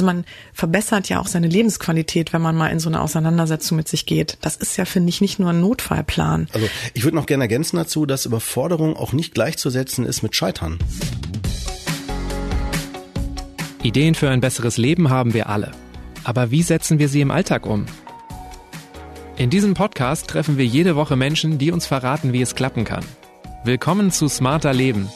Also man verbessert ja auch seine Lebensqualität, wenn man mal in so eine Auseinandersetzung mit sich geht. Das ist ja, finde ich, nicht nur ein Notfallplan. Also ich würde noch gerne ergänzen dazu, dass Überforderung auch nicht gleichzusetzen ist mit Scheitern. Ideen für ein besseres Leben haben wir alle. Aber wie setzen wir sie im Alltag um? In diesem Podcast treffen wir jede Woche Menschen, die uns verraten, wie es klappen kann. Willkommen zu Smarter Leben.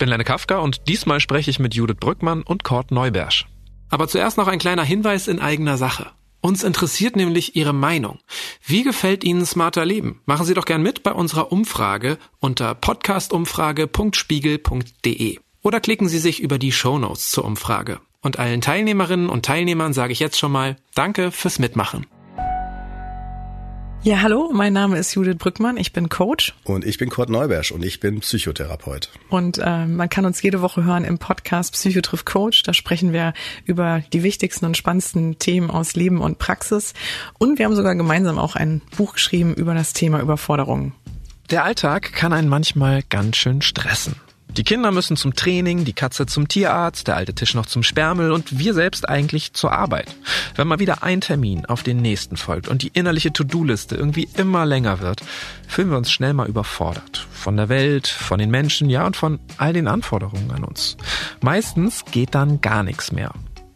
Bin Lenne Kafka und diesmal spreche ich mit Judith Brückmann und Kurt Neubersch. Aber zuerst noch ein kleiner Hinweis in eigener Sache. Uns interessiert nämlich Ihre Meinung. Wie gefällt Ihnen Smarter Leben? Machen Sie doch gern mit bei unserer Umfrage unter podcastumfrage.spiegel.de. Oder klicken Sie sich über die Shownotes zur Umfrage. Und allen Teilnehmerinnen und Teilnehmern sage ich jetzt schon mal Danke fürs Mitmachen. Ja, hallo, mein Name ist Judith Brückmann, ich bin Coach. Und ich bin Kurt Neubersch und ich bin Psychotherapeut. Und äh, man kann uns jede Woche hören im Podcast Psychotriff Coach. Da sprechen wir über die wichtigsten und spannendsten Themen aus Leben und Praxis. Und wir haben sogar gemeinsam auch ein Buch geschrieben über das Thema Überforderung. Der Alltag kann einen manchmal ganz schön stressen. Die Kinder müssen zum Training, die Katze zum Tierarzt, der alte Tisch noch zum Sperrmüll und wir selbst eigentlich zur Arbeit. Wenn mal wieder ein Termin auf den nächsten folgt und die innerliche To-Do-Liste irgendwie immer länger wird, fühlen wir uns schnell mal überfordert. Von der Welt, von den Menschen, ja und von all den Anforderungen an uns. Meistens geht dann gar nichts mehr.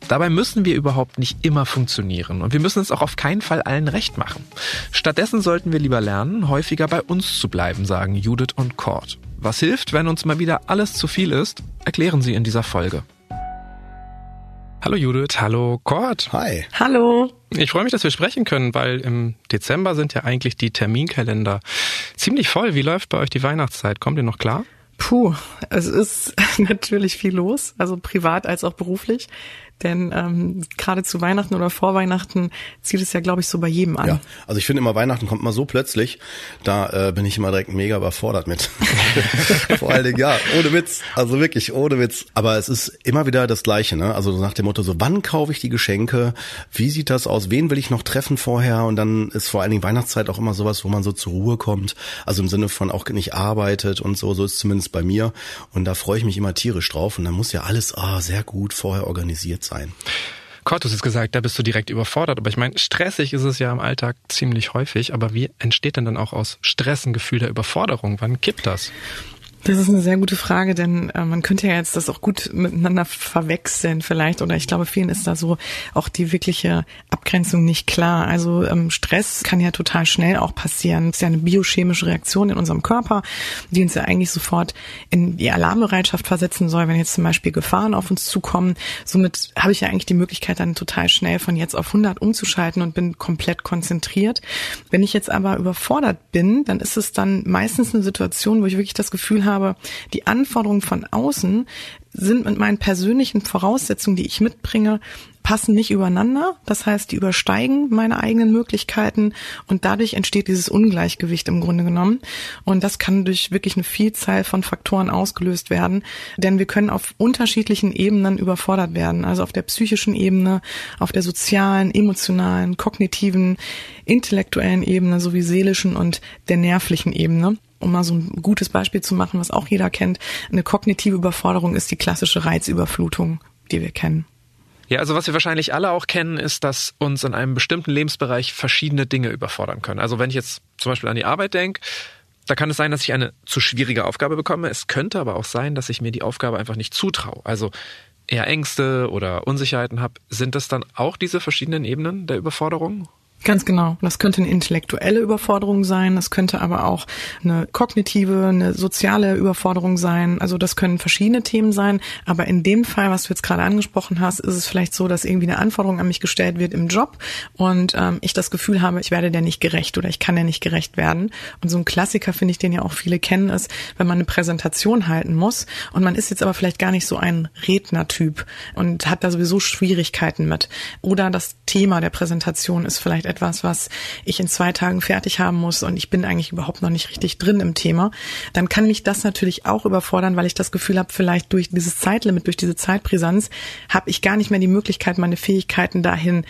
Dabei müssen wir überhaupt nicht immer funktionieren und wir müssen es auch auf keinen Fall allen recht machen. Stattdessen sollten wir lieber lernen, häufiger bei uns zu bleiben, sagen Judith und Cord. Was hilft, wenn uns mal wieder alles zu viel ist, erklären sie in dieser Folge. Hallo Judith, hallo Cord. Hi. Hallo. Ich freue mich, dass wir sprechen können, weil im Dezember sind ja eigentlich die Terminkalender ziemlich voll. Wie läuft bei euch die Weihnachtszeit? Kommt ihr noch klar? Puh, es ist natürlich viel los, also privat als auch beruflich. Denn ähm, gerade zu Weihnachten oder vor Weihnachten zieht es ja, glaube ich, so bei jedem an. Ja, also ich finde immer, Weihnachten kommt mal so plötzlich, da äh, bin ich immer direkt mega überfordert mit. Vor allen Dingen, ja, ohne Witz, also wirklich ohne Witz. Aber es ist immer wieder das Gleiche, ne? Also nach dem Motto, so wann kaufe ich die Geschenke, wie sieht das aus, wen will ich noch treffen vorher? Und dann ist vor allen Dingen Weihnachtszeit auch immer sowas, wo man so zur Ruhe kommt, also im Sinne von auch nicht arbeitet und so, so ist zumindest bei mir. Und da freue ich mich immer tierisch drauf. Und dann muss ja alles ah, sehr gut vorher organisiert sein. Cortus ist gesagt, da bist du direkt überfordert. Aber ich meine, stressig ist es ja im Alltag ziemlich häufig. Aber wie entsteht denn dann auch aus Stress ein Gefühl der Überforderung? Wann kippt das? Das ist eine sehr gute Frage, denn äh, man könnte ja jetzt das auch gut miteinander verwechseln vielleicht. Oder ich glaube, vielen ist da so auch die wirkliche Abgrenzung nicht klar. Also ähm, Stress kann ja total schnell auch passieren. Es ist ja eine biochemische Reaktion in unserem Körper, die uns ja eigentlich sofort in die Alarmbereitschaft versetzen soll, wenn jetzt zum Beispiel Gefahren auf uns zukommen. Somit habe ich ja eigentlich die Möglichkeit, dann total schnell von jetzt auf 100 umzuschalten und bin komplett konzentriert. Wenn ich jetzt aber überfordert bin, dann ist es dann meistens eine Situation, wo ich wirklich das Gefühl habe, habe, die Anforderungen von außen sind mit meinen persönlichen Voraussetzungen, die ich mitbringe, passen nicht übereinander. Das heißt, die übersteigen meine eigenen Möglichkeiten und dadurch entsteht dieses Ungleichgewicht im Grunde genommen. Und das kann durch wirklich eine Vielzahl von Faktoren ausgelöst werden, denn wir können auf unterschiedlichen Ebenen überfordert werden. Also auf der psychischen Ebene, auf der sozialen, emotionalen, kognitiven, intellektuellen Ebene sowie seelischen und der nervlichen Ebene um mal so ein gutes Beispiel zu machen, was auch jeder kennt, eine kognitive Überforderung ist die klassische Reizüberflutung, die wir kennen. Ja, also was wir wahrscheinlich alle auch kennen, ist, dass uns in einem bestimmten Lebensbereich verschiedene Dinge überfordern können. Also wenn ich jetzt zum Beispiel an die Arbeit denke, da kann es sein, dass ich eine zu schwierige Aufgabe bekomme. Es könnte aber auch sein, dass ich mir die Aufgabe einfach nicht zutraue. Also eher Ängste oder Unsicherheiten habe. Sind das dann auch diese verschiedenen Ebenen der Überforderung? Ganz genau. Das könnte eine intellektuelle Überforderung sein, das könnte aber auch eine kognitive, eine soziale Überforderung sein. Also das können verschiedene Themen sein. Aber in dem Fall, was du jetzt gerade angesprochen hast, ist es vielleicht so, dass irgendwie eine Anforderung an mich gestellt wird im Job und ähm, ich das Gefühl habe, ich werde der nicht gerecht oder ich kann der nicht gerecht werden. Und so ein Klassiker, finde ich, den ja auch viele kennen, ist, wenn man eine Präsentation halten muss und man ist jetzt aber vielleicht gar nicht so ein Rednertyp und hat da sowieso Schwierigkeiten mit. Oder das Thema der Präsentation ist vielleicht etwas, was ich in zwei Tagen fertig haben muss und ich bin eigentlich überhaupt noch nicht richtig drin im Thema, dann kann mich das natürlich auch überfordern, weil ich das Gefühl habe, vielleicht durch dieses Zeitlimit, durch diese Zeitbrisanz, habe ich gar nicht mehr die Möglichkeit, meine Fähigkeiten dahin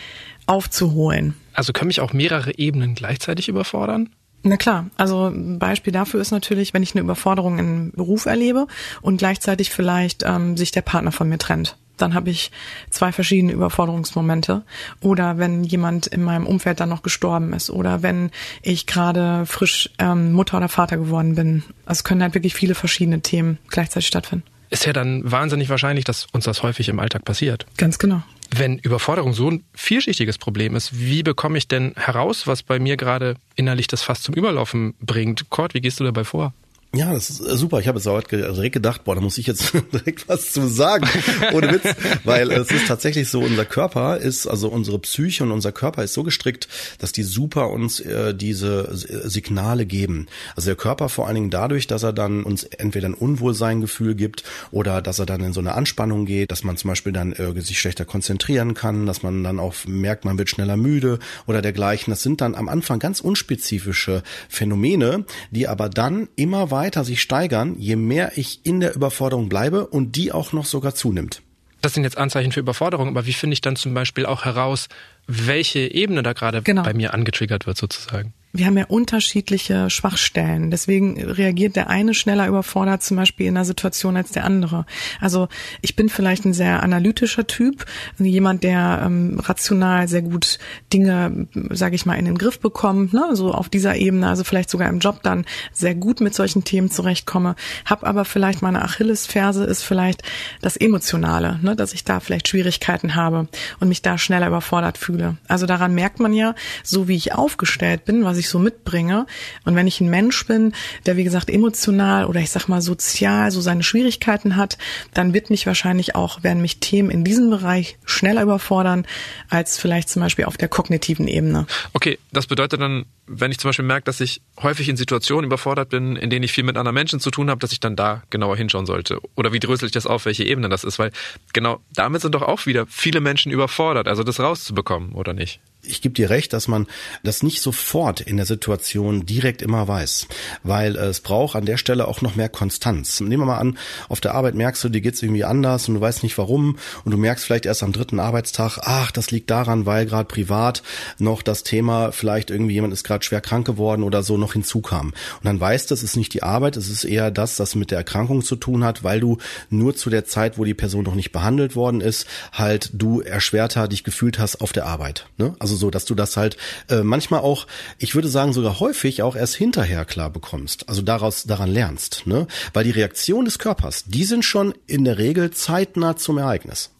aufzuholen. Also können mich auch mehrere Ebenen gleichzeitig überfordern? Na klar, also ein Beispiel dafür ist natürlich, wenn ich eine Überforderung im Beruf erlebe und gleichzeitig vielleicht ähm, sich der Partner von mir trennt. Dann habe ich zwei verschiedene Überforderungsmomente. Oder wenn jemand in meinem Umfeld dann noch gestorben ist. Oder wenn ich gerade frisch ähm, Mutter oder Vater geworden bin. Also es können halt wirklich viele verschiedene Themen gleichzeitig stattfinden. Ist ja dann wahnsinnig wahrscheinlich, dass uns das häufig im Alltag passiert. Ganz genau. Wenn Überforderung so ein vielschichtiges Problem ist, wie bekomme ich denn heraus, was bei mir gerade innerlich das Fass zum Überlaufen bringt? Kurt, wie gehst du dabei vor? Ja, das ist äh, super. Ich habe jetzt auch direkt gedacht, boah, da muss ich jetzt direkt was zu sagen. Ohne Witz. Weil es ist tatsächlich so, unser Körper ist, also unsere Psyche und unser Körper ist so gestrickt, dass die super uns äh, diese äh, Signale geben. Also der Körper vor allen Dingen dadurch, dass er dann uns entweder ein Unwohlseingefühl gibt oder dass er dann in so eine Anspannung geht, dass man zum Beispiel dann äh, sich schlechter konzentrieren kann, dass man dann auch merkt, man wird schneller müde oder dergleichen. Das sind dann am Anfang ganz unspezifische Phänomene, die aber dann immer weiter weiter sich steigern, je mehr ich in der Überforderung bleibe und die auch noch sogar zunimmt. Das sind jetzt Anzeichen für Überforderung, aber wie finde ich dann zum Beispiel auch heraus, welche Ebene da gerade genau. bei mir angetriggert wird sozusagen? Wir haben ja unterschiedliche Schwachstellen. Deswegen reagiert der eine schneller überfordert zum Beispiel in einer Situation als der andere. Also ich bin vielleicht ein sehr analytischer Typ, jemand, der ähm, rational sehr gut Dinge, sage ich mal, in den Griff bekommt, ne? so auf dieser Ebene, also vielleicht sogar im Job dann sehr gut mit solchen Themen zurechtkomme. Hab aber vielleicht meine Achillesferse ist vielleicht das Emotionale, ne? dass ich da vielleicht Schwierigkeiten habe und mich da schneller überfordert fühle. Also daran merkt man ja, so wie ich aufgestellt bin, was ich ich so mitbringe. Und wenn ich ein Mensch bin, der wie gesagt emotional oder ich sag mal sozial so seine Schwierigkeiten hat, dann wird mich wahrscheinlich auch, werden mich Themen in diesem Bereich schneller überfordern als vielleicht zum Beispiel auf der kognitiven Ebene. Okay, das bedeutet dann, wenn ich zum Beispiel merke, dass ich häufig in Situationen überfordert bin, in denen ich viel mit anderen Menschen zu tun habe, dass ich dann da genauer hinschauen sollte. Oder wie drösel ich das auf, welche Ebene das ist? Weil genau damit sind doch auch wieder viele Menschen überfordert, also das rauszubekommen, oder nicht? ich gebe dir recht, dass man das nicht sofort in der Situation direkt immer weiß, weil es braucht an der Stelle auch noch mehr Konstanz. Nehmen wir mal an, auf der Arbeit merkst du, dir geht's irgendwie anders und du weißt nicht warum und du merkst vielleicht erst am dritten Arbeitstag, ach, das liegt daran, weil gerade privat noch das Thema, vielleicht irgendwie jemand ist gerade schwer krank geworden oder so noch hinzukam. Und dann weißt du, es ist nicht die Arbeit, es ist eher das, das mit der Erkrankung zu tun hat, weil du nur zu der Zeit, wo die Person noch nicht behandelt worden ist, halt du erschwerter dich gefühlt hast auf der Arbeit. Ne? Also so, dass du das halt äh, manchmal auch, ich würde sagen sogar häufig auch erst hinterher klar bekommst, also daraus daran lernst, ne? Weil die Reaktion des Körpers, die sind schon in der Regel zeitnah zum Ereignis.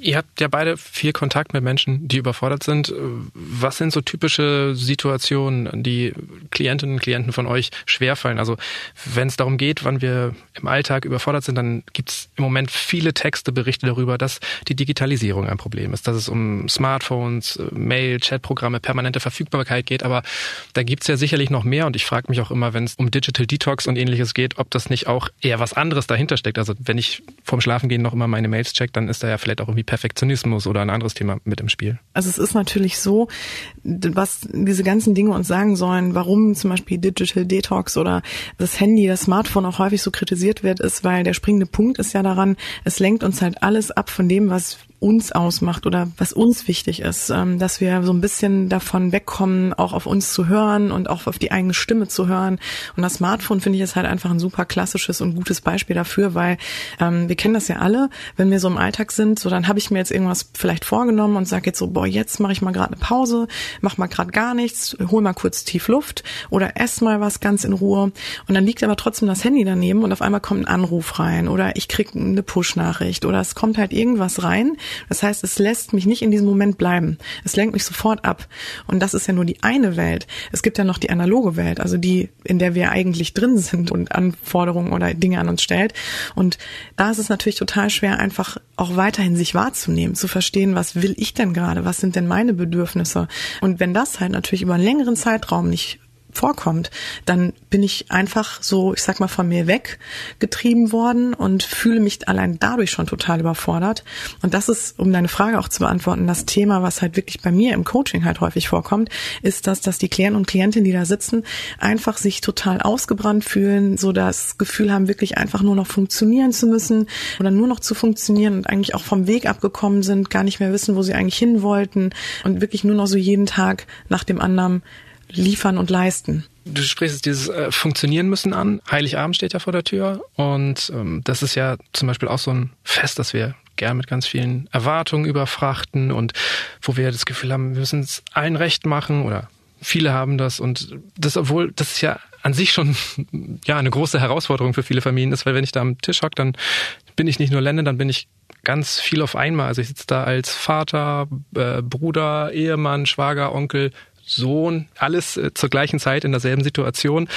Ihr habt ja beide viel Kontakt mit Menschen, die überfordert sind. Was sind so typische Situationen, die Klientinnen und Klienten von euch schwerfallen? Also wenn es darum geht, wann wir im Alltag überfordert sind, dann gibt es im Moment viele Texte, Berichte darüber, dass die Digitalisierung ein Problem ist, dass es um Smartphones, Mail, Chatprogramme, permanente Verfügbarkeit geht. Aber da gibt es ja sicherlich noch mehr und ich frage mich auch immer, wenn es um Digital Detox und ähnliches geht, ob das nicht auch eher was anderes dahinter steckt. Also wenn ich vorm Schlafengehen noch immer meine Mails check, dann ist da ja vielleicht auch irgendwie Perfektionismus oder ein anderes Thema mit im Spiel? Also es ist natürlich so, was diese ganzen Dinge uns sagen sollen, warum zum Beispiel Digital Detox oder das Handy, das Smartphone auch häufig so kritisiert wird, ist, weil der springende Punkt ist ja daran, es lenkt uns halt alles ab von dem, was uns ausmacht oder was uns wichtig ist, ähm, dass wir so ein bisschen davon wegkommen, auch auf uns zu hören und auch auf die eigene Stimme zu hören. Und das Smartphone finde ich ist halt einfach ein super klassisches und gutes Beispiel dafür, weil ähm, wir kennen das ja alle, wenn wir so im Alltag sind, so dann habe ich mir jetzt irgendwas vielleicht vorgenommen und sage jetzt so, boah, jetzt mache ich mal gerade eine Pause, mach mal gerade gar nichts, hol mal kurz tief Luft oder ess mal was ganz in Ruhe. Und dann liegt aber trotzdem das Handy daneben und auf einmal kommt ein Anruf rein oder ich krieg eine Push-Nachricht oder es kommt halt irgendwas rein, das heißt, es lässt mich nicht in diesem Moment bleiben. Es lenkt mich sofort ab. Und das ist ja nur die eine Welt. Es gibt ja noch die analoge Welt, also die, in der wir eigentlich drin sind und Anforderungen oder Dinge an uns stellt. Und da ist es natürlich total schwer, einfach auch weiterhin sich wahrzunehmen, zu verstehen, was will ich denn gerade? Was sind denn meine Bedürfnisse? Und wenn das halt natürlich über einen längeren Zeitraum nicht vorkommt, dann bin ich einfach so, ich sag mal, von mir weggetrieben worden und fühle mich allein dadurch schon total überfordert. Und das ist, um deine Frage auch zu beantworten, das Thema, was halt wirklich bei mir im Coaching halt häufig vorkommt, ist das, dass die Klienten und Klientinnen, die da sitzen, einfach sich total ausgebrannt fühlen, so das Gefühl haben, wirklich einfach nur noch funktionieren zu müssen oder nur noch zu funktionieren und eigentlich auch vom Weg abgekommen sind, gar nicht mehr wissen, wo sie eigentlich hin wollten und wirklich nur noch so jeden Tag nach dem anderen liefern und leisten. du sprichst es dieses äh, Funktionieren müssen an. Heiligabend steht ja vor der Tür und ähm, das ist ja zum Beispiel auch so ein Fest, das wir gern mit ganz vielen Erwartungen überfrachten und wo wir das Gefühl haben, wir müssen es allen recht machen oder viele haben das und das, obwohl das ist ja an sich schon ja eine große Herausforderung für viele Familien ist, weil wenn ich da am Tisch hock, dann bin ich nicht nur Lenne, dann bin ich ganz viel auf einmal. Also ich sitze da als Vater, äh, Bruder, Ehemann, Schwager, Onkel, Sohn, alles äh, zur gleichen Zeit in derselben Situation.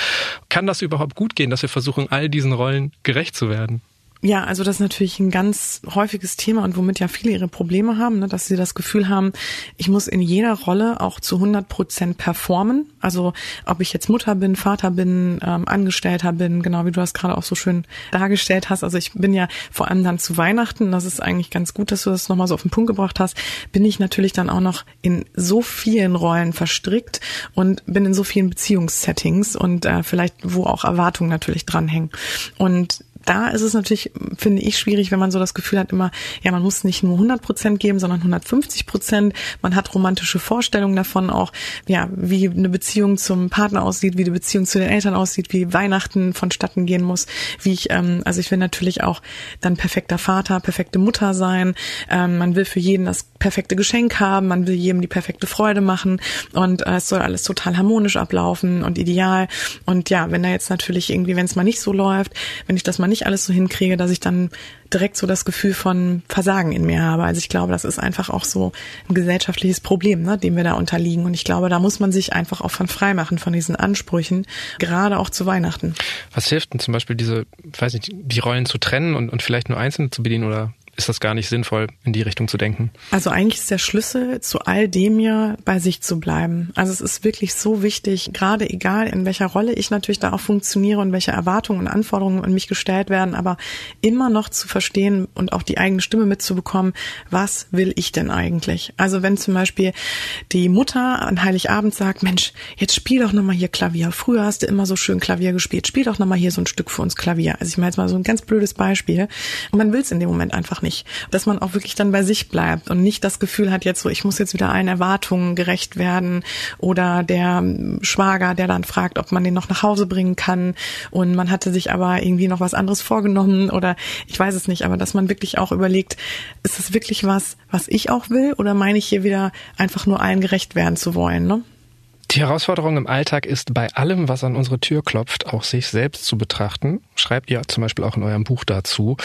Kann das überhaupt gut gehen, dass wir versuchen, all diesen Rollen gerecht zu werden? Ja, also das ist natürlich ein ganz häufiges Thema und womit ja viele ihre Probleme haben, ne, dass sie das Gefühl haben, ich muss in jeder Rolle auch zu 100 Prozent performen. Also ob ich jetzt Mutter bin, Vater bin, ähm, Angestellter bin, genau wie du das gerade auch so schön dargestellt hast. Also ich bin ja vor allem dann zu Weihnachten, das ist eigentlich ganz gut, dass du das nochmal so auf den Punkt gebracht hast, bin ich natürlich dann auch noch in so vielen Rollen verstrickt und bin in so vielen Beziehungssettings und äh, vielleicht wo auch Erwartungen natürlich dranhängen. Und da ist es natürlich, finde ich, schwierig, wenn man so das Gefühl hat immer, ja, man muss nicht nur 100 Prozent geben, sondern 150 Prozent. Man hat romantische Vorstellungen davon auch, ja, wie eine Beziehung zum Partner aussieht, wie die Beziehung zu den Eltern aussieht, wie Weihnachten vonstatten gehen muss, wie ich, ähm, also ich will natürlich auch dann perfekter Vater, perfekte Mutter sein. Ähm, man will für jeden das perfekte Geschenk haben, man will jedem die perfekte Freude machen und äh, es soll alles total harmonisch ablaufen und ideal. Und ja, wenn da jetzt natürlich irgendwie, wenn es mal nicht so läuft, wenn ich das mal nicht alles so hinkriege, dass ich dann direkt so das Gefühl von Versagen in mir habe. Also ich glaube, das ist einfach auch so ein gesellschaftliches Problem, ne, dem wir da unterliegen. Und ich glaube, da muss man sich einfach auch von frei machen, von diesen Ansprüchen, gerade auch zu Weihnachten. Was hilft denn zum Beispiel diese, weiß nicht, die Rollen zu trennen und, und vielleicht nur einzelne zu bedienen oder ist das gar nicht sinnvoll, in die Richtung zu denken. Also eigentlich ist der Schlüssel zu all dem ja bei sich zu bleiben. Also es ist wirklich so wichtig, gerade egal in welcher Rolle ich natürlich da auch funktioniere und welche Erwartungen und Anforderungen an mich gestellt werden, aber immer noch zu verstehen und auch die eigene Stimme mitzubekommen, was will ich denn eigentlich? Also wenn zum Beispiel die Mutter an Heiligabend sagt, Mensch, jetzt spiel doch nochmal hier Klavier. Früher hast du immer so schön Klavier gespielt. Spiel doch nochmal hier so ein Stück für uns Klavier. Also ich meine jetzt mal so ein ganz blödes Beispiel. Und man will es in dem Moment einfach nicht. Dass man auch wirklich dann bei sich bleibt und nicht das Gefühl hat, jetzt so, ich muss jetzt wieder allen Erwartungen gerecht werden oder der Schwager, der dann fragt, ob man den noch nach Hause bringen kann und man hatte sich aber irgendwie noch was anderes vorgenommen oder ich weiß es nicht, aber dass man wirklich auch überlegt, ist es wirklich was, was ich auch will oder meine ich hier wieder einfach nur allen gerecht werden zu wollen, ne? Die Herausforderung im Alltag ist bei allem, was an unsere Tür klopft, auch sich selbst zu betrachten. Schreibt ihr zum Beispiel auch in eurem Buch dazu.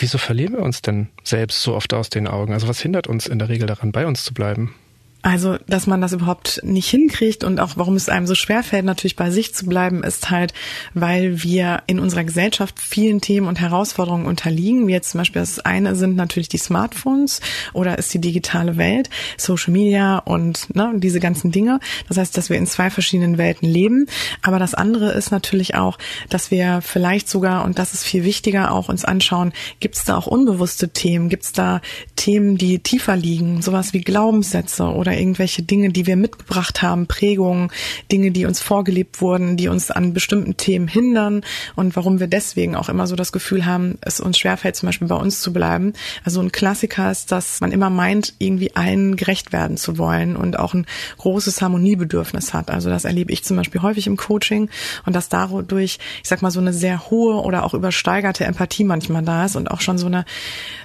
Wieso verlieren wir uns denn selbst so oft aus den Augen? Also was hindert uns in der Regel daran, bei uns zu bleiben? Also, dass man das überhaupt nicht hinkriegt und auch warum es einem so schwerfällt, natürlich bei sich zu bleiben, ist halt, weil wir in unserer Gesellschaft vielen Themen und Herausforderungen unterliegen. Wie jetzt zum Beispiel das eine sind natürlich die Smartphones oder ist die digitale Welt, Social Media und ne, diese ganzen Dinge. Das heißt, dass wir in zwei verschiedenen Welten leben. Aber das andere ist natürlich auch, dass wir vielleicht sogar, und das ist viel wichtiger, auch uns anschauen, gibt es da auch unbewusste Themen? Gibt es da Themen, die tiefer liegen? Sowas wie Glaubenssätze oder oder irgendwelche Dinge, die wir mitgebracht haben, Prägungen, Dinge, die uns vorgelebt wurden, die uns an bestimmten Themen hindern und warum wir deswegen auch immer so das Gefühl haben, es uns schwerfällt, zum Beispiel bei uns zu bleiben. Also ein Klassiker ist, dass man immer meint, irgendwie allen gerecht werden zu wollen und auch ein großes Harmoniebedürfnis hat. Also das erlebe ich zum Beispiel häufig im Coaching und dass dadurch, ich sag mal, so eine sehr hohe oder auch übersteigerte Empathie manchmal da ist und auch schon so eine,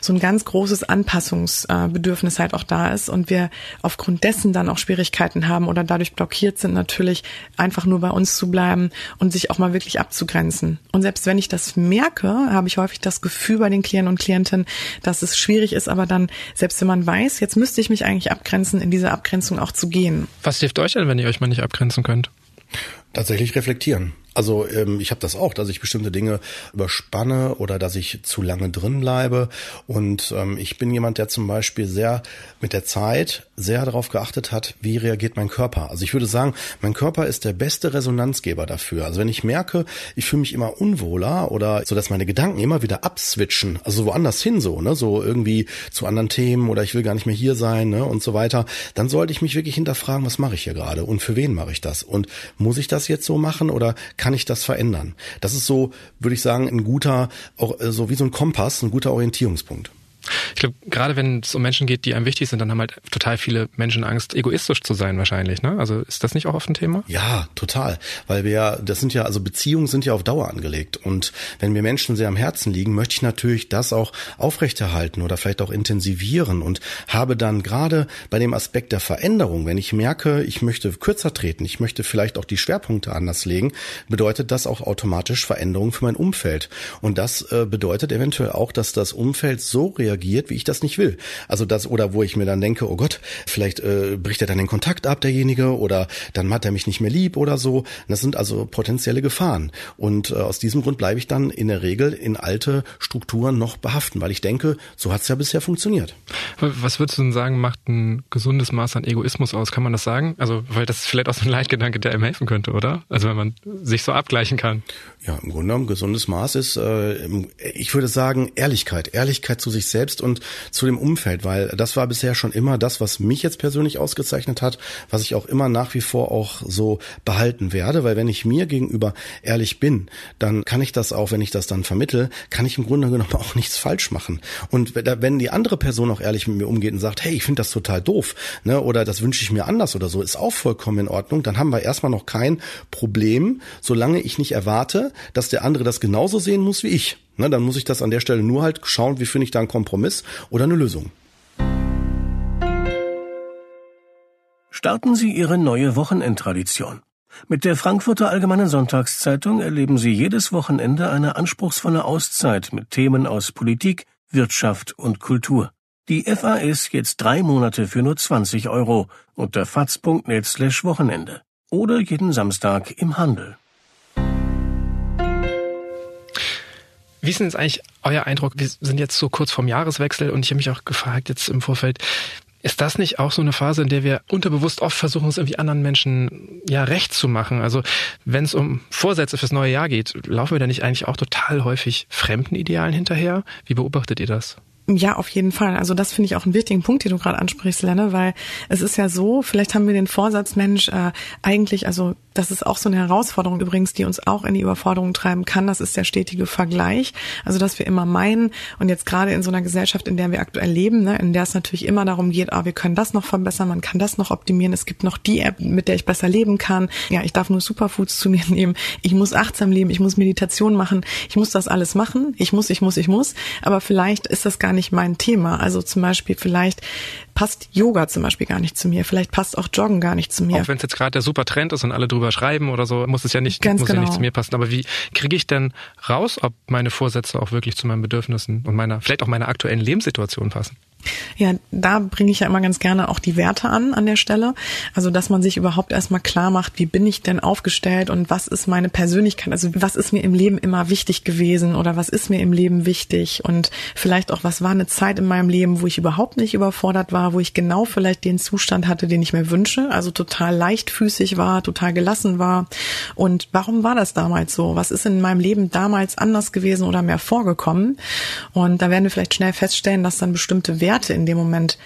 so ein ganz großes Anpassungsbedürfnis halt auch da ist und wir aufgrund aufgrund dessen dann auch Schwierigkeiten haben oder dadurch blockiert sind, natürlich einfach nur bei uns zu bleiben und sich auch mal wirklich abzugrenzen. Und selbst wenn ich das merke, habe ich häufig das Gefühl bei den Klienten und Klientinnen, dass es schwierig ist, aber dann, selbst wenn man weiß, jetzt müsste ich mich eigentlich abgrenzen, in diese Abgrenzung auch zu gehen. Was hilft euch denn, wenn ihr euch mal nicht abgrenzen könnt? Tatsächlich reflektieren. Also ähm, ich habe das auch, dass ich bestimmte Dinge überspanne oder dass ich zu lange drin bleibe. Und ähm, ich bin jemand, der zum Beispiel sehr mit der Zeit sehr darauf geachtet hat, wie reagiert mein Körper. Also ich würde sagen, mein Körper ist der beste Resonanzgeber dafür. Also wenn ich merke, ich fühle mich immer unwohler oder so, dass meine Gedanken immer wieder abswitchen, also woanders hin so, ne, so irgendwie zu anderen Themen oder ich will gar nicht mehr hier sein, ne, und so weiter, dann sollte ich mich wirklich hinterfragen, was mache ich hier gerade und für wen mache ich das und muss ich das jetzt so machen oder kann ich das verändern? Das ist so, würde ich sagen, ein guter, auch äh, so wie so ein Kompass, ein guter Orientierungspunkt. Ich glaube, gerade wenn es um Menschen geht, die einem wichtig sind, dann haben halt total viele Menschen Angst, egoistisch zu sein wahrscheinlich. Ne? Also ist das nicht auch oft ein Thema? Ja, total. Weil wir ja, das sind ja, also Beziehungen sind ja auf Dauer angelegt. Und wenn mir Menschen sehr am Herzen liegen, möchte ich natürlich das auch aufrechterhalten oder vielleicht auch intensivieren und habe dann gerade bei dem Aspekt der Veränderung, wenn ich merke, ich möchte kürzer treten, ich möchte vielleicht auch die Schwerpunkte anders legen, bedeutet das auch automatisch Veränderungen für mein Umfeld. Und das äh, bedeutet eventuell auch, dass das Umfeld so reagiert, wie ich das nicht will. Also das, oder wo ich mir dann denke, oh Gott, vielleicht äh, bricht er dann den Kontakt ab, derjenige, oder dann hat er mich nicht mehr lieb oder so. Das sind also potenzielle Gefahren. Und äh, aus diesem Grund bleibe ich dann in der Regel in alte Strukturen noch behaften, weil ich denke, so hat es ja bisher funktioniert. Was würdest du denn sagen, macht ein gesundes Maß an Egoismus aus? Kann man das sagen? Also, weil das ist vielleicht auch so ein Leitgedanke, der einem helfen könnte, oder? Also wenn man sich so abgleichen kann. Ja, im Grunde genommen, gesundes Maß ist, äh, ich würde sagen, Ehrlichkeit. Ehrlichkeit zu sich selbst und zu dem Umfeld, weil das war bisher schon immer das, was mich jetzt persönlich ausgezeichnet hat, was ich auch immer nach wie vor auch so behalten werde, weil wenn ich mir gegenüber ehrlich bin, dann kann ich das auch, wenn ich das dann vermittel, kann ich im Grunde genommen auch nichts falsch machen. Und wenn die andere Person auch ehrlich mit mir umgeht und sagt, hey, ich finde das total doof, ne, oder das wünsche ich mir anders oder so, ist auch vollkommen in Ordnung, dann haben wir erstmal noch kein Problem, solange ich nicht erwarte, dass der andere das genauso sehen muss wie ich. Ne, dann muss ich das an der Stelle nur halt schauen, wie finde ich da einen Kompromiss oder eine Lösung. Starten Sie Ihre neue Wochenendtradition. Mit der Frankfurter Allgemeinen Sonntagszeitung erleben Sie jedes Wochenende eine anspruchsvolle Auszeit mit Themen aus Politik, Wirtschaft und Kultur. Die FAS jetzt drei Monate für nur 20 Euro unter faz.net slash Wochenende oder jeden Samstag im Handel. Wie ist denn jetzt eigentlich euer Eindruck? Wir sind jetzt so kurz vorm Jahreswechsel und ich habe mich auch gefragt jetzt im Vorfeld, ist das nicht auch so eine Phase, in der wir unterbewusst oft versuchen, es irgendwie anderen Menschen ja recht zu machen? Also wenn es um Vorsätze fürs neue Jahr geht, laufen wir da nicht eigentlich auch total häufig fremden Idealen hinterher? Wie beobachtet ihr das? Ja, auf jeden Fall. Also das finde ich auch einen wichtigen Punkt, den du gerade ansprichst, Lenne, weil es ist ja so, vielleicht haben wir den Vorsatz, Mensch, äh, eigentlich, also das ist auch so eine Herausforderung übrigens, die uns auch in die Überforderung treiben kann. Das ist der stetige Vergleich. Also dass wir immer meinen und jetzt gerade in so einer Gesellschaft, in der wir aktuell leben, ne, in der es natürlich immer darum geht, ah, wir können das noch verbessern, man kann das noch optimieren. Es gibt noch die App, mit der ich besser leben kann. Ja, ich darf nur Superfoods zu mir nehmen. Ich muss achtsam leben. Ich muss Meditation machen. Ich muss das alles machen. Ich muss, ich muss, ich muss. Aber vielleicht ist das gar nicht mein Thema. Also zum Beispiel vielleicht passt Yoga zum Beispiel gar nicht zu mir. Vielleicht passt auch Joggen gar nicht zu mir. Auch wenn es jetzt gerade der super Trend ist und alle drüber schreiben oder so, muss es ja nicht, Ganz muss genau. ja nicht zu mir passen. Aber wie kriege ich denn raus, ob meine Vorsätze auch wirklich zu meinen Bedürfnissen und meiner, vielleicht auch meiner aktuellen Lebenssituation passen? Ja, da bringe ich ja immer ganz gerne auch die Werte an an der Stelle. Also, dass man sich überhaupt erstmal klar macht, wie bin ich denn aufgestellt und was ist meine Persönlichkeit? Also, was ist mir im Leben immer wichtig gewesen oder was ist mir im Leben wichtig? Und vielleicht auch, was war eine Zeit in meinem Leben, wo ich überhaupt nicht überfordert war, wo ich genau vielleicht den Zustand hatte, den ich mir wünsche, also total leichtfüßig war, total gelassen war. Und warum war das damals so? Was ist in meinem Leben damals anders gewesen oder mehr vorgekommen? Und da werden wir vielleicht schnell feststellen, dass dann bestimmte Werte Werte in dem Moment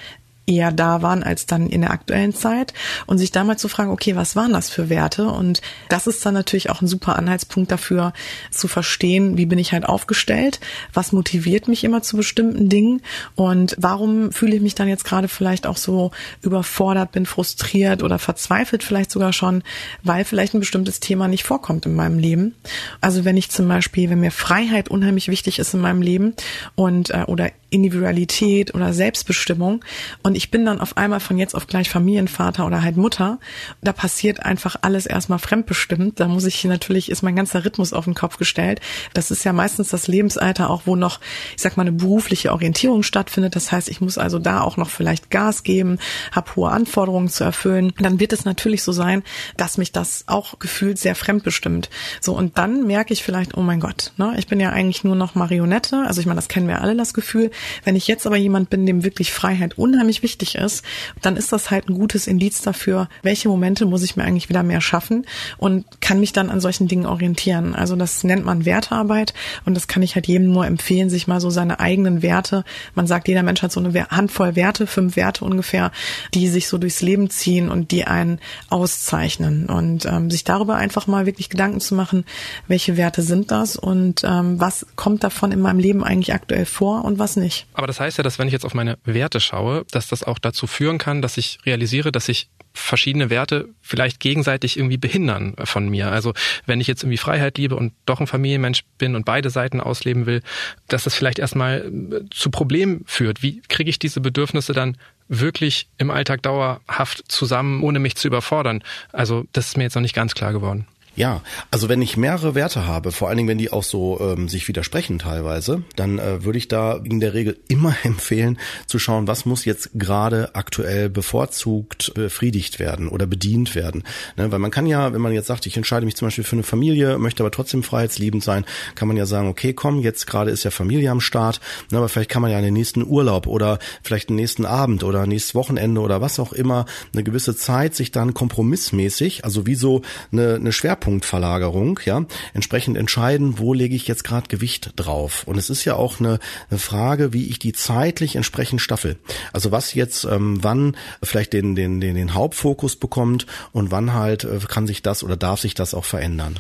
eher da waren als dann in der aktuellen Zeit und sich da mal zu fragen, okay, was waren das für Werte? Und das ist dann natürlich auch ein super Anhaltspunkt dafür zu verstehen, wie bin ich halt aufgestellt, was motiviert mich immer zu bestimmten Dingen und warum fühle ich mich dann jetzt gerade vielleicht auch so überfordert, bin frustriert oder verzweifelt vielleicht sogar schon, weil vielleicht ein bestimmtes Thema nicht vorkommt in meinem Leben. Also wenn ich zum Beispiel, wenn mir Freiheit unheimlich wichtig ist in meinem Leben und äh, oder Individualität oder Selbstbestimmung und ich bin dann auf einmal von jetzt auf gleich Familienvater oder halt Mutter, da passiert einfach alles erstmal fremdbestimmt. Da muss ich natürlich, ist mein ganzer Rhythmus auf den Kopf gestellt. Das ist ja meistens das Lebensalter auch, wo noch, ich sag mal, eine berufliche Orientierung stattfindet. Das heißt, ich muss also da auch noch vielleicht Gas geben, habe hohe Anforderungen zu erfüllen. Dann wird es natürlich so sein, dass mich das auch gefühlt sehr fremdbestimmt. So, und dann merke ich vielleicht, oh mein Gott, ne, ich bin ja eigentlich nur noch Marionette. Also ich meine, das kennen wir alle, das Gefühl. Wenn ich jetzt aber jemand bin, dem wirklich Freiheit unheimlich wichtig ist, dann ist das halt ein gutes Indiz dafür, welche Momente muss ich mir eigentlich wieder mehr schaffen und kann mich dann an solchen Dingen orientieren. Also das nennt man Wertearbeit und das kann ich halt jedem nur empfehlen, sich mal so seine eigenen Werte, man sagt, jeder Mensch hat so eine Handvoll Werte, fünf Werte ungefähr, die sich so durchs Leben ziehen und die einen auszeichnen und ähm, sich darüber einfach mal wirklich Gedanken zu machen, welche Werte sind das und ähm, was kommt davon in meinem Leben eigentlich aktuell vor und was nicht. Nicht. Aber das heißt ja, dass wenn ich jetzt auf meine Werte schaue, dass das auch dazu führen kann, dass ich realisiere, dass ich verschiedene Werte vielleicht gegenseitig irgendwie behindern von mir. Also wenn ich jetzt irgendwie Freiheit liebe und doch ein Familienmensch bin und beide Seiten ausleben will, dass das vielleicht erstmal äh, zu Problemen führt. Wie kriege ich diese Bedürfnisse dann wirklich im Alltag dauerhaft zusammen, ohne mich zu überfordern? Also das ist mir jetzt noch nicht ganz klar geworden. Ja, also wenn ich mehrere Werte habe, vor allen Dingen wenn die auch so ähm, sich widersprechen teilweise, dann äh, würde ich da in der Regel immer empfehlen zu schauen, was muss jetzt gerade aktuell bevorzugt befriedigt werden oder bedient werden. Ne? Weil man kann ja, wenn man jetzt sagt, ich entscheide mich zum Beispiel für eine Familie, möchte aber trotzdem freiheitsliebend sein, kann man ja sagen, okay, komm, jetzt gerade ist ja Familie am Start, ne? aber vielleicht kann man ja den nächsten Urlaub oder vielleicht den nächsten Abend oder nächstes Wochenende oder was auch immer eine gewisse Zeit sich dann kompromissmäßig, also wie so eine, eine Schwerpunkt Schwerpunktverlagerung, ja, entsprechend entscheiden, wo lege ich jetzt gerade Gewicht drauf. Und es ist ja auch eine, eine Frage, wie ich die zeitlich entsprechend staffel. Also was jetzt ähm, wann vielleicht den, den, den, den Hauptfokus bekommt und wann halt äh, kann sich das oder darf sich das auch verändern.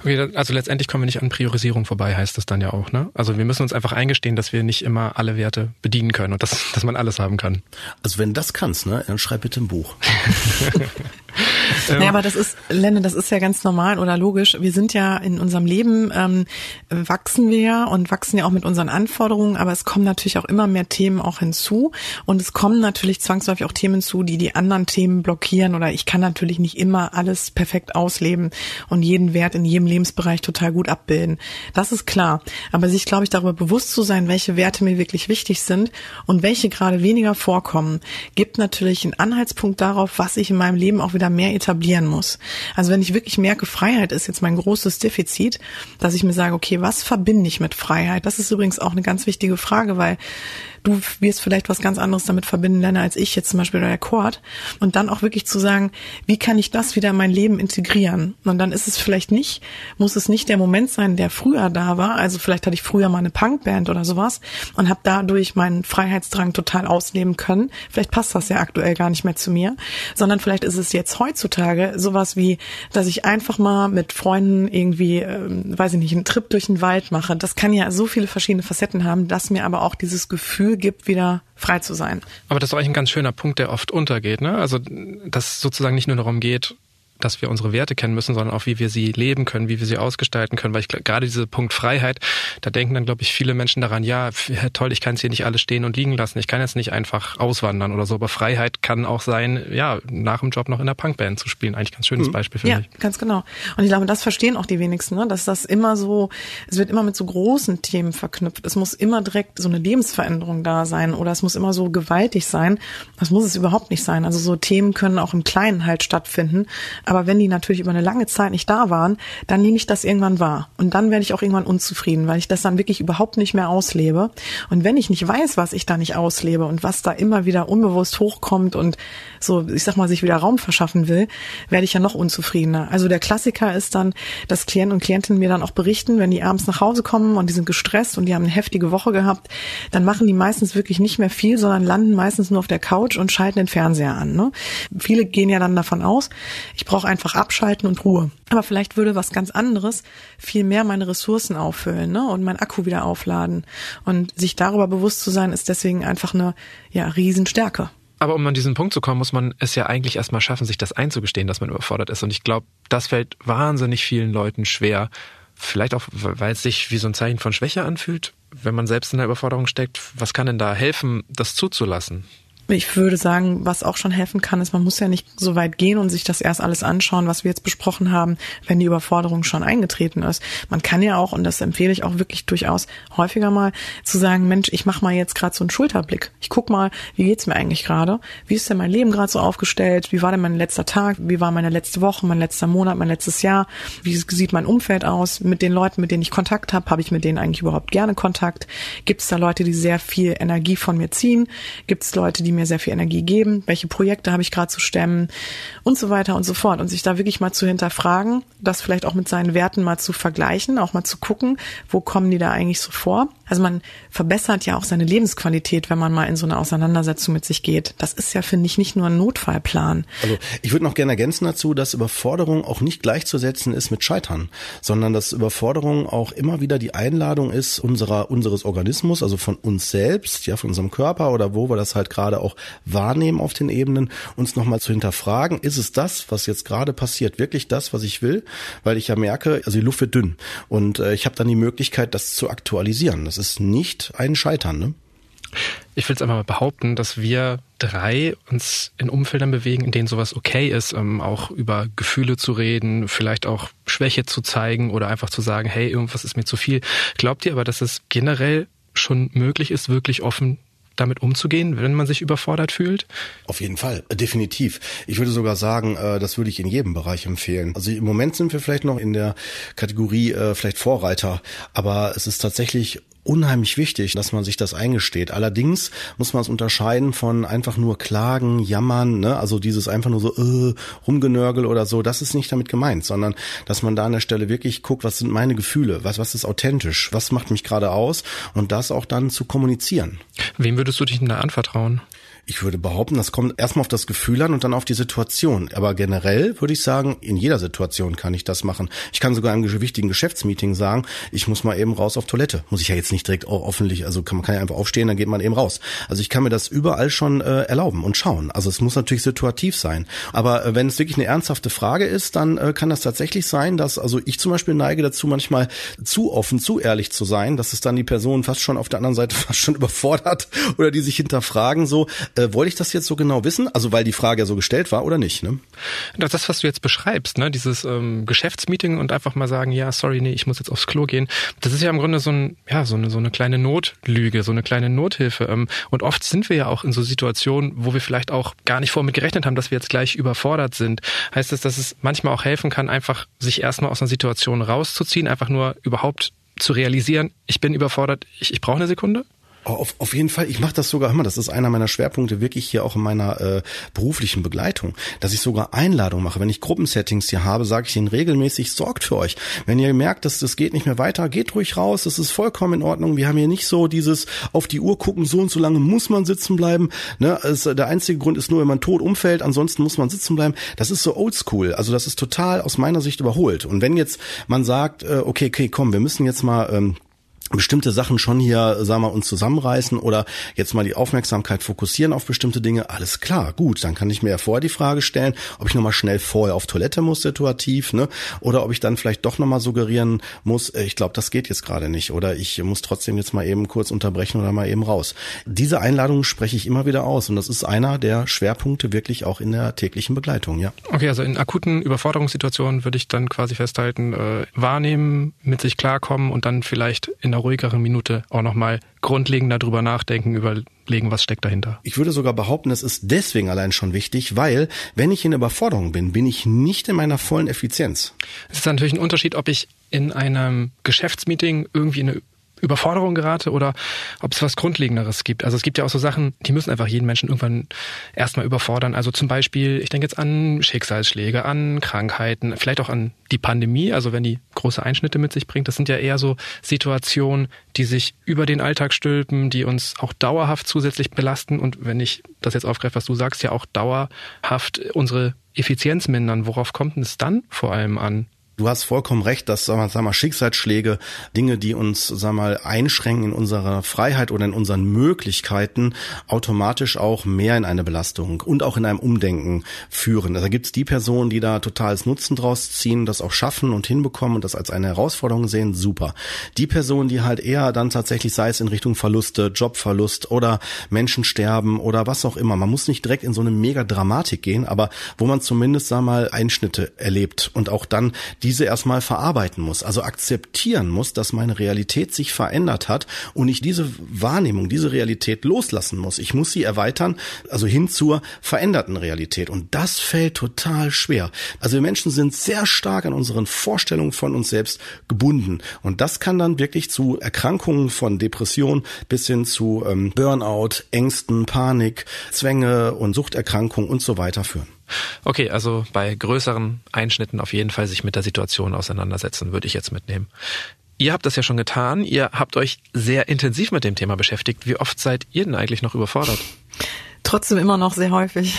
Okay, also letztendlich kommen wir nicht an Priorisierung vorbei, heißt das dann ja auch, ne? Also wir müssen uns einfach eingestehen, dass wir nicht immer alle Werte bedienen können und dass, dass man alles haben kann. Also wenn du das kannst, ne, dann schreib bitte ein Buch. naja, aber das ist, Lenne, das ist ja ganz normal oder logisch. Wir sind ja in unserem Leben, ähm, wachsen wir ja und wachsen ja auch mit unseren Anforderungen, aber es kommen natürlich auch immer mehr Themen auch hinzu und es kommen natürlich zwangsläufig auch Themen hinzu, die die anderen Themen blockieren oder ich kann natürlich nicht immer alles perfekt ausleben und jeden Wert in jedem Lebensbereich total gut abbilden. Das ist klar. Aber sich, glaube ich, darüber bewusst zu sein, welche Werte mir wirklich wichtig sind und welche gerade weniger vorkommen, gibt natürlich einen Anhaltspunkt darauf, was ich in meinem Leben auch wieder mehr etablieren muss. Also wenn ich wirklich merke, Freiheit ist jetzt mein großes Defizit, dass ich mir sage, okay, was verbinde ich mit Freiheit? Das ist übrigens auch eine ganz wichtige Frage, weil du wirst vielleicht was ganz anderes damit verbinden, Lena, als ich jetzt zum Beispiel der Akkord. Und dann auch wirklich zu sagen, wie kann ich das wieder in mein Leben integrieren? Und dann ist es vielleicht nicht, muss es nicht der Moment sein, der früher da war. Also vielleicht hatte ich früher mal eine Punkband oder sowas und habe dadurch meinen Freiheitsdrang total ausleben können. Vielleicht passt das ja aktuell gar nicht mehr zu mir, sondern vielleicht ist es jetzt heutzutage sowas wie, dass ich einfach mal mit Freunden irgendwie, ähm, weiß ich nicht, einen Trip durch den Wald mache. Das kann ja so viele verschiedene Facetten haben, dass mir aber auch dieses Gefühl Gefühl gibt, wieder frei zu sein. Aber das ist eigentlich ein ganz schöner Punkt, der oft untergeht. Ne? Also, dass sozusagen nicht nur darum geht, dass wir unsere Werte kennen müssen, sondern auch, wie wir sie leben können, wie wir sie ausgestalten können. Weil ich gerade diese Punkt Freiheit, da denken dann, glaube ich, viele Menschen daran, ja, toll, ich kann es hier nicht alles stehen und liegen lassen. Ich kann jetzt nicht einfach auswandern oder so. Aber Freiheit kann auch sein, ja, nach dem Job noch in der Punkband zu spielen. Eigentlich ganz schönes mhm. Beispiel für ja, mich. Ja, ganz genau. Und ich glaube, das verstehen auch die wenigsten, ne? dass das immer so, es wird immer mit so großen Themen verknüpft. Es muss immer direkt so eine Lebensveränderung da sein oder es muss immer so gewaltig sein. Das muss es überhaupt nicht sein. Also so Themen können auch im Kleinen halt stattfinden. Aber wenn die natürlich über eine lange Zeit nicht da waren, dann nehme ich das irgendwann wahr. Und dann werde ich auch irgendwann unzufrieden, weil ich das dann wirklich überhaupt nicht mehr auslebe. Und wenn ich nicht weiß, was ich da nicht auslebe und was da immer wieder unbewusst hochkommt und so, ich sag mal, sich wieder Raum verschaffen will, werde ich ja noch unzufriedener. Also der Klassiker ist dann, dass Klienten und Klientinnen mir dann auch berichten, wenn die abends nach Hause kommen und die sind gestresst und die haben eine heftige Woche gehabt, dann machen die meistens wirklich nicht mehr viel, sondern landen meistens nur auf der Couch und schalten den Fernseher an. Ne? Viele gehen ja dann davon aus, ich brauche einfach abschalten und Ruhe. Aber vielleicht würde was ganz anderes viel mehr meine Ressourcen auffüllen ne? und mein Akku wieder aufladen. Und sich darüber bewusst zu sein, ist deswegen einfach eine ja, Riesenstärke. Aber um an diesen Punkt zu kommen, muss man es ja eigentlich erstmal schaffen, sich das einzugestehen, dass man überfordert ist. Und ich glaube, das fällt wahnsinnig vielen Leuten schwer. Vielleicht auch, weil es sich wie so ein Zeichen von Schwäche anfühlt, wenn man selbst in der Überforderung steckt. Was kann denn da helfen, das zuzulassen? Ich würde sagen, was auch schon helfen kann, ist, man muss ja nicht so weit gehen und sich das erst alles anschauen, was wir jetzt besprochen haben, wenn die Überforderung schon eingetreten ist. Man kann ja auch, und das empfehle ich auch wirklich durchaus häufiger mal, zu sagen, Mensch, ich mache mal jetzt gerade so einen Schulterblick. Ich guck mal, wie geht's mir eigentlich gerade? Wie ist denn mein Leben gerade so aufgestellt? Wie war denn mein letzter Tag? Wie war meine letzte Woche, mein letzter Monat, mein letztes Jahr? Wie sieht mein Umfeld aus? Mit den Leuten, mit denen ich Kontakt habe, habe ich mit denen eigentlich überhaupt gerne Kontakt? Gibt es da Leute, die sehr viel Energie von mir ziehen? Gibt es Leute, die mir sehr viel Energie geben, welche Projekte habe ich gerade zu stemmen und so weiter und so fort. Und sich da wirklich mal zu hinterfragen, das vielleicht auch mit seinen Werten mal zu vergleichen, auch mal zu gucken, wo kommen die da eigentlich so vor Also man verbessert ja auch seine Lebensqualität, wenn man mal in so eine Auseinandersetzung mit sich geht. Das ist ja, finde ich, nicht nur ein Notfallplan. Also ich würde noch gerne ergänzen dazu, dass Überforderung auch nicht gleichzusetzen ist mit Scheitern, sondern dass Überforderung auch immer wieder die Einladung ist unserer, unseres Organismus, also von uns selbst, ja, von unserem Körper oder wo wir das halt gerade auch wahrnehmen auf den Ebenen, uns nochmal zu hinterfragen, ist es das, was jetzt gerade passiert, wirklich das, was ich will? Weil ich ja merke, also die Luft wird dünn und äh, ich habe dann die Möglichkeit, das zu aktualisieren. Das ist nicht ein Scheitern, ne? Ich will es einfach mal behaupten, dass wir drei uns in Umfeldern bewegen, in denen sowas okay ist, ähm, auch über Gefühle zu reden, vielleicht auch Schwäche zu zeigen oder einfach zu sagen, hey, irgendwas ist mir zu viel. Glaubt ihr aber, dass es generell schon möglich ist, wirklich offen damit umzugehen, wenn man sich überfordert fühlt? Auf jeden Fall, definitiv. Ich würde sogar sagen, äh, das würde ich in jedem Bereich empfehlen. Also im Moment sind wir vielleicht noch in der Kategorie äh, vielleicht Vorreiter, aber es ist tatsächlich unheimlich wichtig, dass man sich das eingesteht. Allerdings muss man es unterscheiden von einfach nur klagen, jammern, ne? also dieses einfach nur so äh, rumgenörgel oder so, das ist nicht damit gemeint, sondern dass man da an der Stelle wirklich guckt, was sind meine Gefühle, was, was ist authentisch, was macht mich gerade aus und das auch dann zu kommunizieren. Wem würdest du dich denn da anvertrauen? Ich würde behaupten, das kommt erstmal auf das Gefühl an und dann auf die Situation. Aber generell würde ich sagen, in jeder Situation kann ich das machen. Ich kann sogar im wichtigen Geschäftsmeeting sagen, ich muss mal eben raus auf Toilette. Muss ich ja jetzt nicht direkt auch öffentlich, also kann, man kann ja einfach aufstehen, dann geht man eben raus. Also ich kann mir das überall schon äh, erlauben und schauen. Also es muss natürlich situativ sein. Aber äh, wenn es wirklich eine ernsthafte Frage ist, dann äh, kann das tatsächlich sein, dass, also ich zum Beispiel neige dazu, manchmal zu offen, zu ehrlich zu sein, dass es dann die Person fast schon auf der anderen Seite fast schon überfordert oder die sich hinterfragen so, äh, wollte ich das jetzt so genau wissen? Also weil die Frage ja so gestellt war oder nicht? Ne? Das, was du jetzt beschreibst, ne, dieses ähm, Geschäftsmeeting und einfach mal sagen, ja, sorry, nee, ich muss jetzt aufs Klo gehen. Das ist ja im Grunde so ein, ja, so eine so eine kleine Notlüge, so eine kleine Nothilfe. Ähm, und oft sind wir ja auch in so Situationen, wo wir vielleicht auch gar nicht vor mit gerechnet haben, dass wir jetzt gleich überfordert sind. Heißt das, dass es manchmal auch helfen kann, einfach sich erstmal aus einer Situation rauszuziehen, einfach nur überhaupt zu realisieren, ich bin überfordert, ich, ich brauche eine Sekunde? Oh, auf, auf jeden Fall, ich mache das sogar immer, das ist einer meiner Schwerpunkte wirklich hier auch in meiner äh, beruflichen Begleitung, dass ich sogar Einladungen mache. Wenn ich Gruppensettings hier habe, sage ich ihnen regelmäßig, sorgt für euch. Wenn ihr merkt, dass das geht nicht mehr weiter, geht ruhig raus, das ist vollkommen in Ordnung. Wir haben hier nicht so dieses auf die Uhr gucken, so und so lange muss man sitzen bleiben. Ne? Es, der einzige Grund ist nur, wenn man tot umfällt, ansonsten muss man sitzen bleiben. Das ist so oldschool, also das ist total aus meiner Sicht überholt. Und wenn jetzt man sagt, äh, okay, okay, komm, wir müssen jetzt mal ähm, bestimmte Sachen schon hier, sagen wir, uns zusammenreißen oder jetzt mal die Aufmerksamkeit fokussieren auf bestimmte Dinge, alles klar, gut, dann kann ich mir ja vorher die Frage stellen, ob ich nochmal schnell vorher auf Toilette muss, situativ, ne, oder ob ich dann vielleicht doch nochmal suggerieren muss, äh, ich glaube, das geht jetzt gerade nicht oder ich muss trotzdem jetzt mal eben kurz unterbrechen oder mal eben raus. Diese Einladungen spreche ich immer wieder aus und das ist einer der Schwerpunkte wirklich auch in der täglichen Begleitung, ja. Okay, also in akuten Überforderungssituationen würde ich dann quasi festhalten, äh, wahrnehmen, mit sich klarkommen und dann vielleicht in einer ruhigeren Minute auch nochmal grundlegend darüber nachdenken, überlegen, was steckt dahinter. Ich würde sogar behaupten, es ist deswegen allein schon wichtig, weil wenn ich in Überforderung bin, bin ich nicht in meiner vollen Effizienz. Es ist natürlich ein Unterschied, ob ich in einem Geschäftsmeeting irgendwie eine Überforderung gerate oder ob es was Grundlegenderes gibt. Also es gibt ja auch so Sachen, die müssen einfach jeden Menschen irgendwann erstmal überfordern. Also zum Beispiel, ich denke jetzt an Schicksalsschläge, an Krankheiten, vielleicht auch an die Pandemie, also wenn die große Einschnitte mit sich bringt. Das sind ja eher so Situationen, die sich über den Alltag stülpen, die uns auch dauerhaft zusätzlich belasten und wenn ich das jetzt aufgreife, was du sagst, ja auch dauerhaft unsere Effizienz mindern. Worauf kommt es dann vor allem an? Du hast vollkommen recht, dass sag mal, sag mal, Schicksalsschläge, Dinge, die uns sag mal, einschränken in unserer Freiheit oder in unseren Möglichkeiten, automatisch auch mehr in eine Belastung und auch in einem Umdenken führen. Also da gibt es die Personen, die da totales Nutzen draus ziehen, das auch schaffen und hinbekommen und das als eine Herausforderung sehen, super. Die Personen, die halt eher dann tatsächlich, sei es in Richtung Verluste, Jobverlust oder Menschen sterben oder was auch immer, man muss nicht direkt in so eine mega Dramatik gehen, aber wo man zumindest, sag mal, Einschnitte erlebt und auch dann diese erstmal verarbeiten muss, also akzeptieren muss, dass meine Realität sich verändert hat und ich diese Wahrnehmung, diese Realität loslassen muss. Ich muss sie erweitern, also hin zur veränderten Realität. Und das fällt total schwer. Also wir Menschen sind sehr stark an unseren Vorstellungen von uns selbst gebunden. Und das kann dann wirklich zu Erkrankungen von Depression bis hin zu ähm, Burnout, Ängsten, Panik, Zwänge und Suchterkrankungen und so weiter führen. Okay, also bei größeren Einschnitten auf jeden Fall sich mit der Situation auseinandersetzen, würde ich jetzt mitnehmen. Ihr habt das ja schon getan. Ihr habt euch sehr intensiv mit dem Thema beschäftigt. Wie oft seid ihr denn eigentlich noch überfordert? Trotzdem immer noch sehr häufig.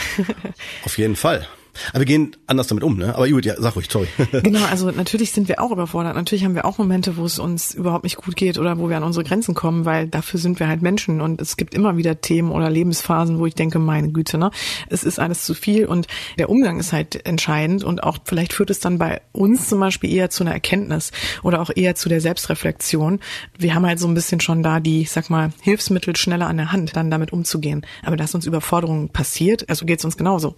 Auf jeden Fall. Aber wir gehen anders damit um, ne? Aber gut, ja, sag ruhig, sorry. genau, also natürlich sind wir auch überfordert. Natürlich haben wir auch Momente, wo es uns überhaupt nicht gut geht oder wo wir an unsere Grenzen kommen, weil dafür sind wir halt Menschen und es gibt immer wieder Themen oder Lebensphasen, wo ich denke, meine Güte, ne? Es ist alles zu viel und der Umgang ist halt entscheidend und auch vielleicht führt es dann bei uns zum Beispiel eher zu einer Erkenntnis oder auch eher zu der Selbstreflexion. Wir haben halt so ein bisschen schon da die, ich sag mal, Hilfsmittel schneller an der Hand, dann damit umzugehen. Aber dass uns Überforderung passiert, also geht es uns genauso.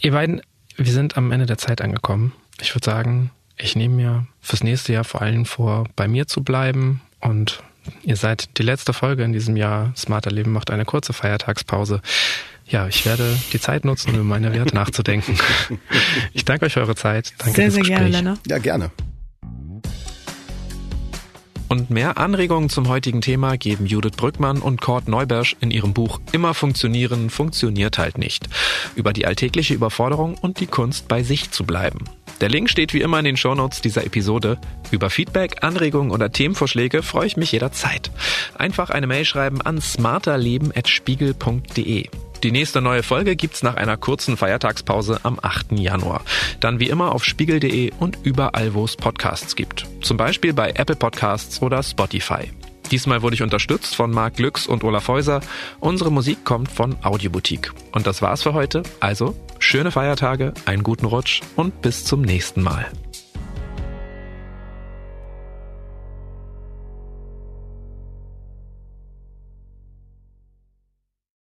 Ihr beiden wir sind am Ende der Zeit angekommen. Ich würde sagen, ich nehme mir fürs nächste Jahr vor allem vor, bei mir zu bleiben und ihr seid die letzte Folge in diesem Jahr. Smarter Leben macht eine kurze Feiertagspause. Ja, ich werde die Zeit nutzen, um über meine Werte nachzudenken. Ich danke euch für eure Zeit. Danke sehr, sehr Gespräch. gerne, Lennart. Ja, gerne. Und mehr Anregungen zum heutigen Thema geben Judith Brückmann und Kurt Neubersch in ihrem Buch Immer funktionieren, funktioniert halt nicht. Über die alltägliche Überforderung und die Kunst bei sich zu bleiben. Der Link steht wie immer in den Shownotes dieser Episode. Über Feedback, Anregungen oder Themenvorschläge freue ich mich jederzeit. Einfach eine Mail schreiben an smarterleben.spiegel.de. Die nächste neue Folge gibt's nach einer kurzen Feiertagspause am 8. Januar. Dann wie immer auf spiegel.de und überall, wo es Podcasts gibt. Zum Beispiel bei Apple Podcasts oder Spotify. Diesmal wurde ich unterstützt von Marc Glücks und Olaf Häuser. Unsere Musik kommt von Audioboutique. Und das war's für heute. Also, schöne Feiertage, einen guten Rutsch und bis zum nächsten Mal.